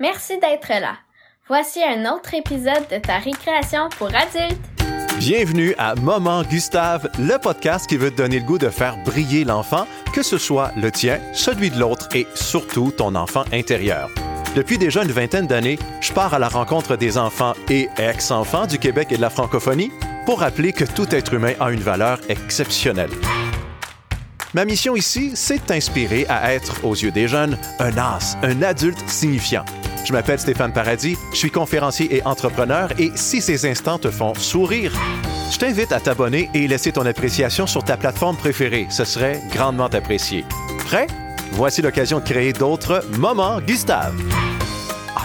Merci d'être là. Voici un autre épisode de ta récréation pour adultes. Bienvenue à Moment Gustave, le podcast qui veut te donner le goût de faire briller l'enfant, que ce soit le tien, celui de l'autre et surtout ton enfant intérieur. Depuis déjà une vingtaine d'années, je pars à la rencontre des enfants et ex-enfants du Québec et de la francophonie pour rappeler que tout être humain a une valeur exceptionnelle. Ma mission ici, c'est de t'inspirer à être, aux yeux des jeunes, un as, un adulte signifiant. Je m'appelle Stéphane Paradis, je suis conférencier et entrepreneur et si ces instants te font sourire, je t'invite à t'abonner et laisser ton appréciation sur ta plateforme préférée. Ce serait grandement apprécié. Prêt? Voici l'occasion de créer d'autres moments Gustave.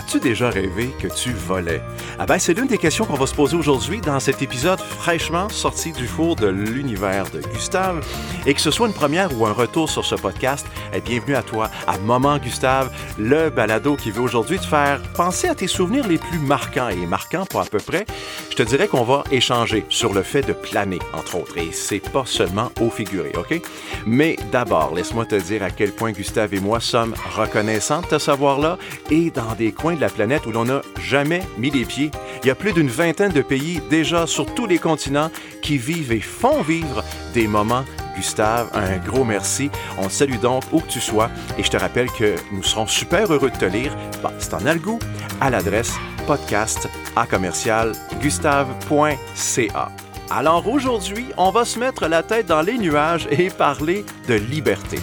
As-tu déjà rêvé que tu volais? Ah ben, c'est l'une des questions qu'on va se poser aujourd'hui dans cet épisode fraîchement sorti du four de l'univers de Gustave. Et que ce soit une première ou un retour sur ce podcast, eh, bienvenue à toi, à Moment Gustave, le balado qui veut aujourd'hui te faire penser à tes souvenirs les plus marquants. Et marquants pour à peu près, je te dirais qu'on va échanger sur le fait de planer, entre autres. Et c'est pas seulement au figuré, OK? Mais d'abord, laisse-moi te dire à quel point Gustave et moi sommes reconnaissants de te savoir là et dans des coins la planète où l'on n'a jamais mis les pieds. Il y a plus d'une vingtaine de pays déjà sur tous les continents qui vivent et font vivre des moments Gustave, un gros merci. On te salue donc où que tu sois et je te rappelle que nous serons super heureux de te lire. Bah, c'est en algo à l'adresse podcast à commercial gustave.ca. Alors aujourd'hui, on va se mettre la tête dans les nuages et parler de liberté.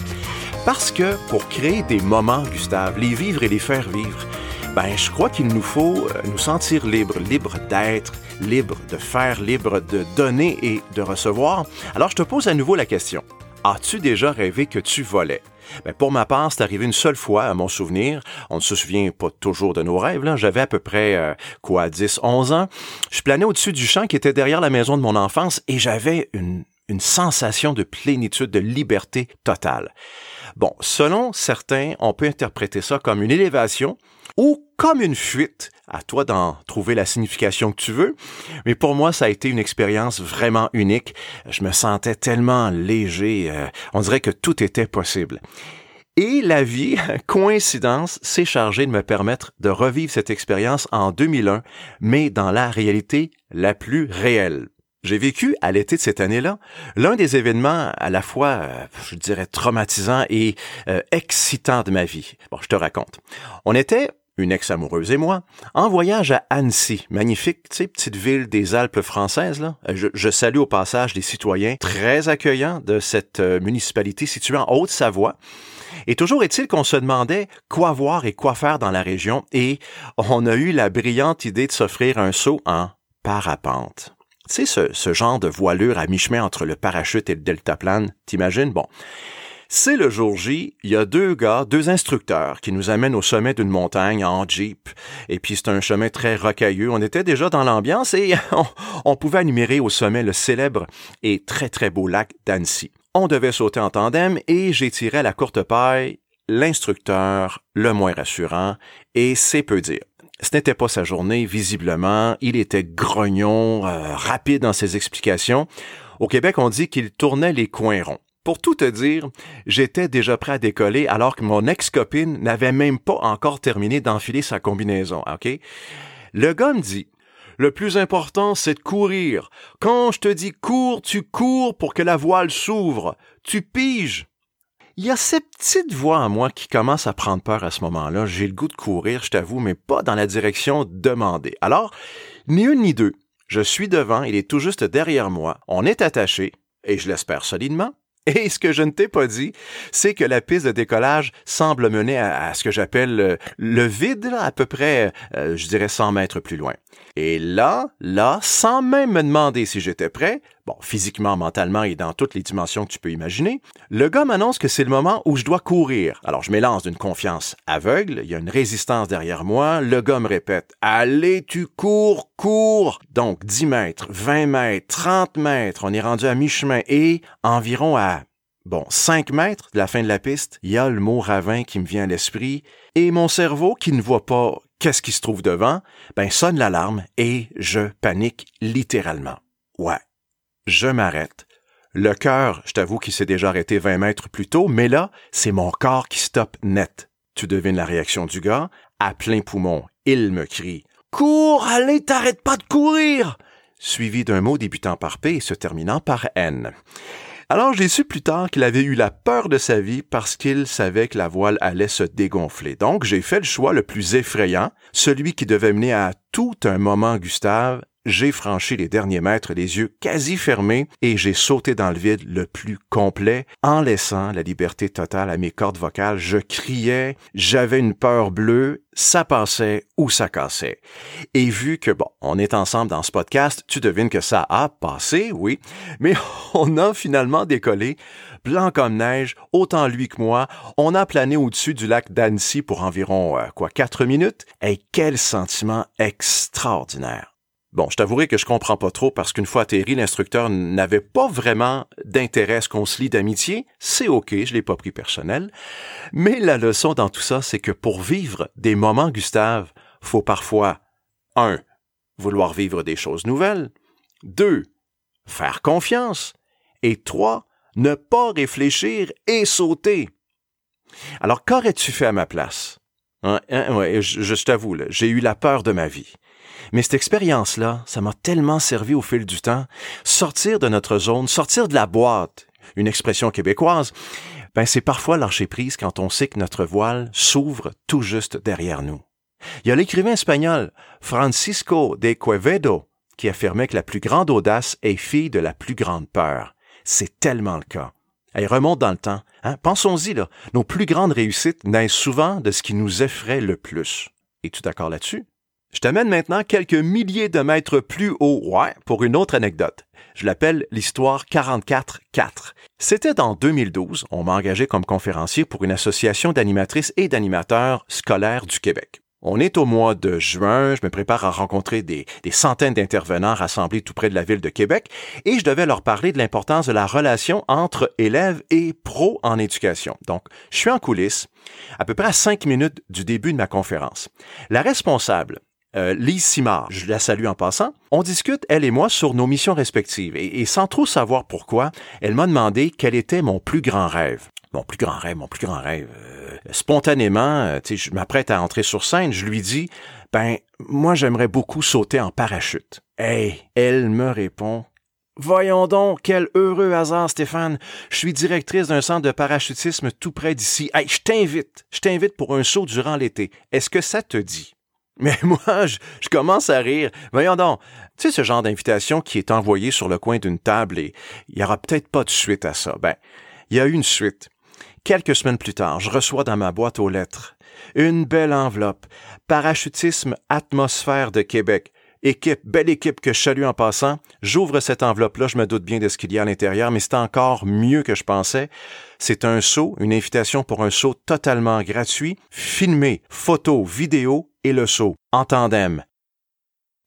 Parce que pour créer des moments, Gustave, les vivre et les faire vivre, ben, je crois qu'il nous faut euh, nous sentir libres, libres d'être, libres de faire, libres de donner et de recevoir. Alors, je te pose à nouveau la question. As-tu déjà rêvé que tu volais? Ben, pour ma part, c'est arrivé une seule fois à mon souvenir. On ne se souvient pas toujours de nos rêves. J'avais à peu près, euh, quoi, 10, 11 ans. Je planais au-dessus du champ qui était derrière la maison de mon enfance et j'avais une, une sensation de plénitude, de liberté totale. Bon, selon certains, on peut interpréter ça comme une élévation ou comme une fuite. À toi d'en trouver la signification que tu veux. Mais pour moi, ça a été une expérience vraiment unique. Je me sentais tellement léger. Euh, on dirait que tout était possible. Et la vie, coïncidence, s'est chargée de me permettre de revivre cette expérience en 2001, mais dans la réalité la plus réelle. J'ai vécu à l'été de cette année-là l'un des événements à la fois, euh, je dirais, traumatisant et euh, excitant de ma vie. Bon, je te raconte. On était une ex-amoureuse et moi, en voyage à Annecy, magnifique, tu sais, petite ville des Alpes françaises, là. Je, je, salue au passage des citoyens très accueillants de cette euh, municipalité située en Haute-Savoie. Et toujours est-il qu'on se demandait quoi voir et quoi faire dans la région et on a eu la brillante idée de s'offrir un saut en parapente. Tu sais, ce, ce genre de voilure à mi-chemin entre le parachute et le deltaplane, t'imagines? Bon. C'est le jour J, il y a deux gars, deux instructeurs qui nous amènent au sommet d'une montagne en Jeep. Et puis c'est un chemin très rocailleux. On était déjà dans l'ambiance et on, on, pouvait admirer au sommet le célèbre et très très beau lac d'Annecy. On devait sauter en tandem et à la courte paille l'instructeur le moins rassurant et c'est peu dire. Ce n'était pas sa journée, visiblement. Il était grognon, euh, rapide dans ses explications. Au Québec, on dit qu'il tournait les coins ronds. Pour tout te dire, j'étais déjà prêt à décoller alors que mon ex-copine n'avait même pas encore terminé d'enfiler sa combinaison, OK? Le gars me dit, le plus important, c'est de courir. Quand je te dis cours, tu cours pour que la voile s'ouvre. Tu piges. Il y a cette petite voix en moi qui commence à prendre peur à ce moment-là. J'ai le goût de courir, je t'avoue, mais pas dans la direction demandée. Alors, ni une ni deux. Je suis devant, il est tout juste derrière moi. On est attaché, et je l'espère solidement. Et ce que je ne t'ai pas dit, c'est que la piste de décollage semble mener à, ce que j'appelle le, vide, à peu près, euh, je dirais 100 mètres plus loin. Et là, là, sans même me demander si j'étais prêt, bon, physiquement, mentalement et dans toutes les dimensions que tu peux imaginer, le gars m'annonce que c'est le moment où je dois courir. Alors je m'élance d'une confiance aveugle, il y a une résistance derrière moi, le gars me répète Allez, tu cours, cours Donc 10 mètres, 20 mètres, 30 mètres, on est rendu à mi-chemin et environ à Bon, 5 mètres de la fin de la piste, il y a le mot ravin qui me vient à l'esprit, et mon cerveau, qui ne voit pas qu'est-ce qui se trouve devant, ben sonne l'alarme et je panique littéralement. Ouais, je m'arrête. Le cœur, je t'avoue qu'il s'est déjà arrêté 20 mètres plus tôt, mais là, c'est mon corps qui stoppe net. Tu devines la réaction du gars? À plein poumon, il me crie Cours, allez, t'arrêtes pas de courir! Suivi d'un mot débutant par P et se terminant par N. Alors j'ai su plus tard qu'il avait eu la peur de sa vie parce qu'il savait que la voile allait se dégonfler. Donc j'ai fait le choix le plus effrayant, celui qui devait mener à tout un moment Gustave, j'ai franchi les derniers mètres les yeux quasi fermés et j'ai sauté dans le vide le plus complet en laissant la liberté totale à mes cordes vocales. Je criais, j'avais une peur bleue, ça passait ou ça cassait. Et vu que, bon, on est ensemble dans ce podcast, tu devines que ça a passé, oui, mais on a finalement décollé blanc comme neige, autant lui que moi. On a plané au-dessus du lac d'Annecy pour environ, euh, quoi, quatre minutes. Et quel sentiment extraordinaire. Bon, je t'avouerai que je comprends pas trop parce qu'une fois atterri, l'instructeur n'avait pas vraiment d'intérêt à ce qu'on se lie d'amitié. C'est OK, je l'ai pas pris personnel. Mais la leçon dans tout ça, c'est que pour vivre des moments, Gustave, faut parfois, un, vouloir vivre des choses nouvelles, deux, faire confiance, et trois, ne pas réfléchir et sauter. Alors, qu'aurais-tu fait à ma place? Hein, hein, je, je t'avoue, j'ai eu la peur de ma vie. Mais cette expérience-là, ça m'a tellement servi au fil du temps. Sortir de notre zone, sortir de la boîte, une expression québécoise, ben c'est parfois lâcher prise quand on sait que notre voile s'ouvre tout juste derrière nous. Il y a l'écrivain espagnol Francisco de Quevedo qui affirmait que la plus grande audace est fille de la plus grande peur. C'est tellement le cas. Elle remonte dans le temps. Hein? Pensons-y. Nos plus grandes réussites naissent souvent de ce qui nous effraie le plus. Es-tu d'accord là-dessus? Je t'amène maintenant quelques milliers de mètres plus haut, ouais, pour une autre anecdote. Je l'appelle l'histoire 44-4. C'était en 2012, on m'a engagé comme conférencier pour une association d'animatrices et d'animateurs scolaires du Québec. On est au mois de juin, je me prépare à rencontrer des, des centaines d'intervenants rassemblés tout près de la ville de Québec et je devais leur parler de l'importance de la relation entre élèves et pros en éducation. Donc, je suis en coulisses, à peu près à cinq minutes du début de ma conférence. La responsable euh, Lise Simard, je la salue en passant. On discute, elle et moi, sur nos missions respectives. Et, sans trop savoir pourquoi, elle m'a demandé quel était mon plus grand rêve. Mon plus grand rêve, mon plus grand rêve. Euh, spontanément, euh, je m'apprête à entrer sur scène, je lui dis, ben, moi j'aimerais beaucoup sauter en parachute. Hey, elle me répond, Voyons donc, quel heureux hasard, Stéphane. Je suis directrice d'un centre de parachutisme tout près d'ici. Hey, je t'invite, je t'invite pour un saut durant l'été. Est-ce que ça te dit? Mais moi, je, commence à rire. Voyons donc, tu sais ce genre d'invitation qui est envoyée sur le coin d'une table et il y aura peut-être pas de suite à ça. Ben, il y a eu une suite. Quelques semaines plus tard, je reçois dans ma boîte aux lettres une belle enveloppe. Parachutisme Atmosphère de Québec. Équipe, belle équipe que je salue en passant. J'ouvre cette enveloppe-là, je me doute bien de ce qu'il y a à l'intérieur, mais c'est encore mieux que je pensais. C'est un saut, une invitation pour un saut totalement gratuit, filmé, photo, vidéo le saut, en tandem.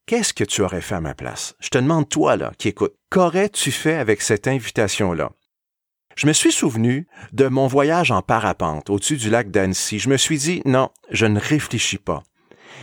Qu'est-ce que tu aurais fait à ma place? Je te demande, toi, là, qui écoute, qu'aurais-tu fait avec cette invitation-là? Je me suis souvenu de mon voyage en parapente au-dessus du lac d'Annecy. Je me suis dit, non, je ne réfléchis pas.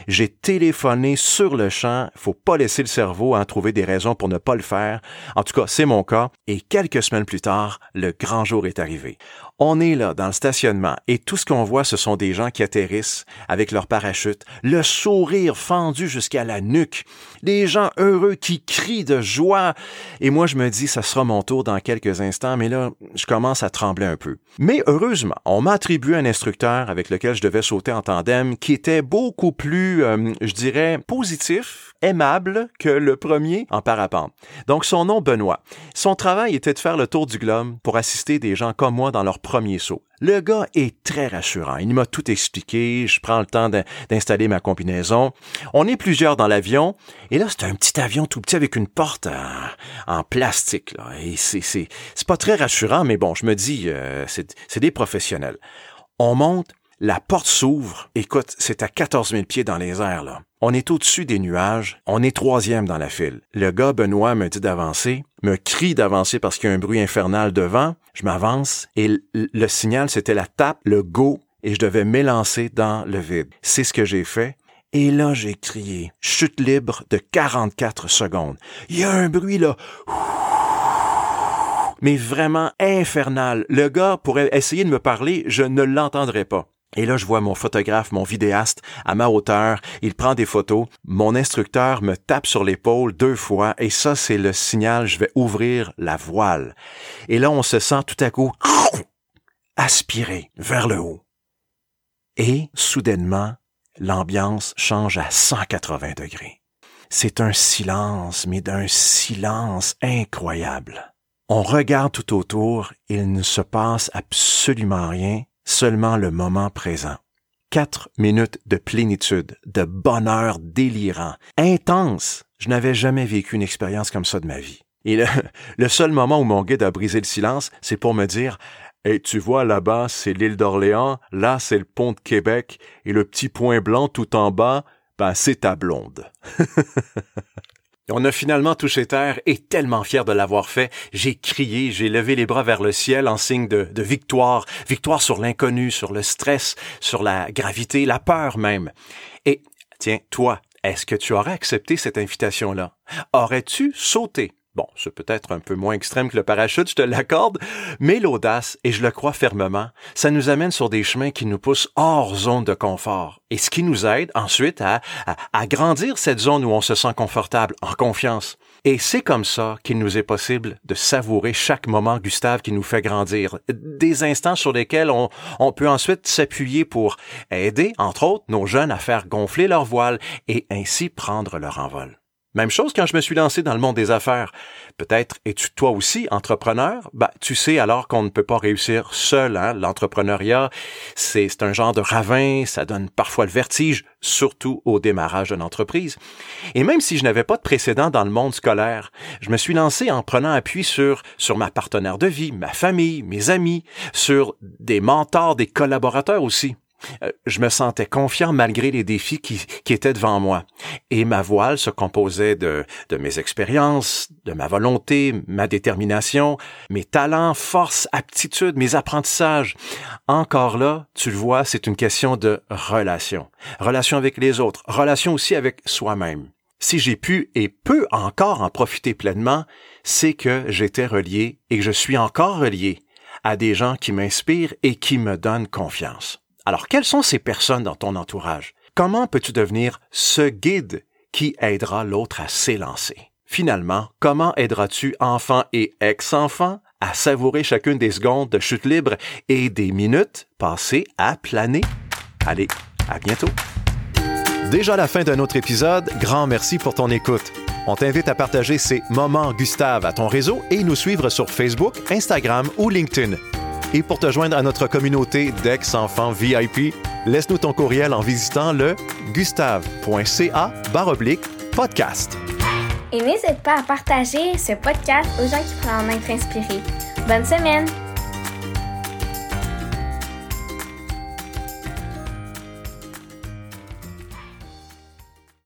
J'ai téléphoné sur le champ. Faut pas laisser le cerveau en trouver des raisons pour ne pas le faire. En tout cas, c'est mon cas. Et quelques semaines plus tard, le grand jour est arrivé. On est là dans le stationnement et tout ce qu'on voit, ce sont des gens qui atterrissent avec leur parachute, le sourire fendu jusqu'à la nuque, des gens heureux qui crient de joie. Et moi, je me dis, ça sera mon tour dans quelques instants, mais là, je commence à trembler un peu. Mais heureusement, on m'a attribué un instructeur avec lequel je devais sauter en tandem qui était beaucoup plus, euh, je dirais, positif, aimable que le premier en parapente. Donc, son nom, Benoît. Son travail était de faire le tour du globe pour assister des gens comme moi dans leur premier saut. Le gars est très rassurant. Il m'a tout expliqué. Je prends le temps d'installer ma combinaison. On est plusieurs dans l'avion. Et là, c'est un petit avion tout petit avec une porte en, plastique. Là. Et c'est, c'est, pas très rassurant, mais bon, je me dis, euh, c'est, c'est des professionnels. On monte, la porte s'ouvre. Écoute, c'est à 14 000 pieds dans les airs, là. On est au-dessus des nuages. On est troisième dans la file. Le gars, Benoît, me dit d'avancer, me crie d'avancer parce qu'il y a un bruit infernal devant. Je m'avance et le signal, c'était la tape, le go, et je devais m'élancer dans le vide. C'est ce que j'ai fait. Et là, j'ai crié, chute libre de 44 secondes. Il y a un bruit là mais vraiment infernal. Le gars pourrait essayer de me parler, je ne l'entendrai pas. Et là, je vois mon photographe, mon vidéaste à ma hauteur. Il prend des photos. Mon instructeur me tape sur l'épaule deux fois. Et ça, c'est le signal, je vais ouvrir la voile. Et là, on se sent tout à coup aspiré vers le haut. Et, soudainement, l'ambiance change à 180 degrés. C'est un silence, mais d'un silence incroyable. On regarde tout autour, il ne se passe absolument rien, seulement le moment présent. Quatre minutes de plénitude, de bonheur délirant, intense. Je n'avais jamais vécu une expérience comme ça de ma vie. Et le, seul moment où mon guide a brisé le silence, c'est pour me dire et tu vois là-bas, c'est l'île d'Orléans, là c'est le pont de Québec, et le petit point blanc tout en bas, ben c'est ta blonde. On a finalement touché terre et tellement fier de l'avoir fait, j'ai crié, j'ai levé les bras vers le ciel en signe de, victoire, victoire sur l'inconnu, sur le stress, sur la gravité, la peur même. Et tiens, toi, est-ce que tu aurais accepté cette invitation-là? Aurais-tu sauté? Bon, c'est peut-être un peu moins extrême que le parachute, je te l'accorde, mais l'audace, et je le crois fermement, ça nous amène sur des chemins qui nous poussent hors zone de confort, et ce qui nous aide ensuite à, à, grandir cette zone où on se sent confortable, en confiance. Et c'est comme ça qu'il nous est possible de savourer chaque moment, Gustave, qui nous fait grandir. Des instants sur lesquels on, on peut ensuite s'appuyer pour aider, entre autres, nos jeunes à faire gonfler leur voile et ainsi prendre leur envol. Même chose quand je me suis lancé dans le monde des affaires. Peut-être es-tu toi aussi entrepreneur? Bah, tu sais alors qu'on ne peut pas réussir seul. Hein? L'entrepreneuriat, c'est un genre de ravin, ça donne parfois le vertige, surtout au démarrage d'une entreprise. Et même si je n'avais pas de précédent dans le monde scolaire, je me suis lancé en prenant appui sur, sur ma partenaire de vie, ma famille, mes amis, sur des mentors, des collaborateurs aussi. Euh, je me sentais confiant malgré les défis qui, étaient devant moi. Et ma voile se composait de, de mes expériences, de ma volonté, ma détermination, mes talents, forces, aptitudes, mes apprentissages. Encore là, tu le vois, c'est une question de relation. Relation avec les autres, relation aussi avec soi-même. Si j'ai pu et peux encore en profiter pleinement, c'est que j'étais relié et que je suis encore relié à des gens qui m'inspirent et qui me donnent confiance. Alors, quelles sont ces personnes dans ton entourage? Comment peux-tu devenir ce guide qui aidera l'autre à s'élancer? Finalement, comment aideras-tu enfants et ex-enfants à savourer chacune des secondes de chute libre et des minutes passées à planer? Allez, à bientôt! Déjà la fin d'un autre épisode, grand merci pour ton écoute. On t'invite à partager ces moments Gustave à ton réseau et nous suivre sur Facebook, Instagram ou LinkedIn. Et pour te joindre à notre communauté d'ex-enfants VIP, laisse-nous ton courriel en visitant le gustave.ca podcast. Et n'hésite pas à partager ce podcast aux gens qui pourraient en être inspirés. Bonne semaine!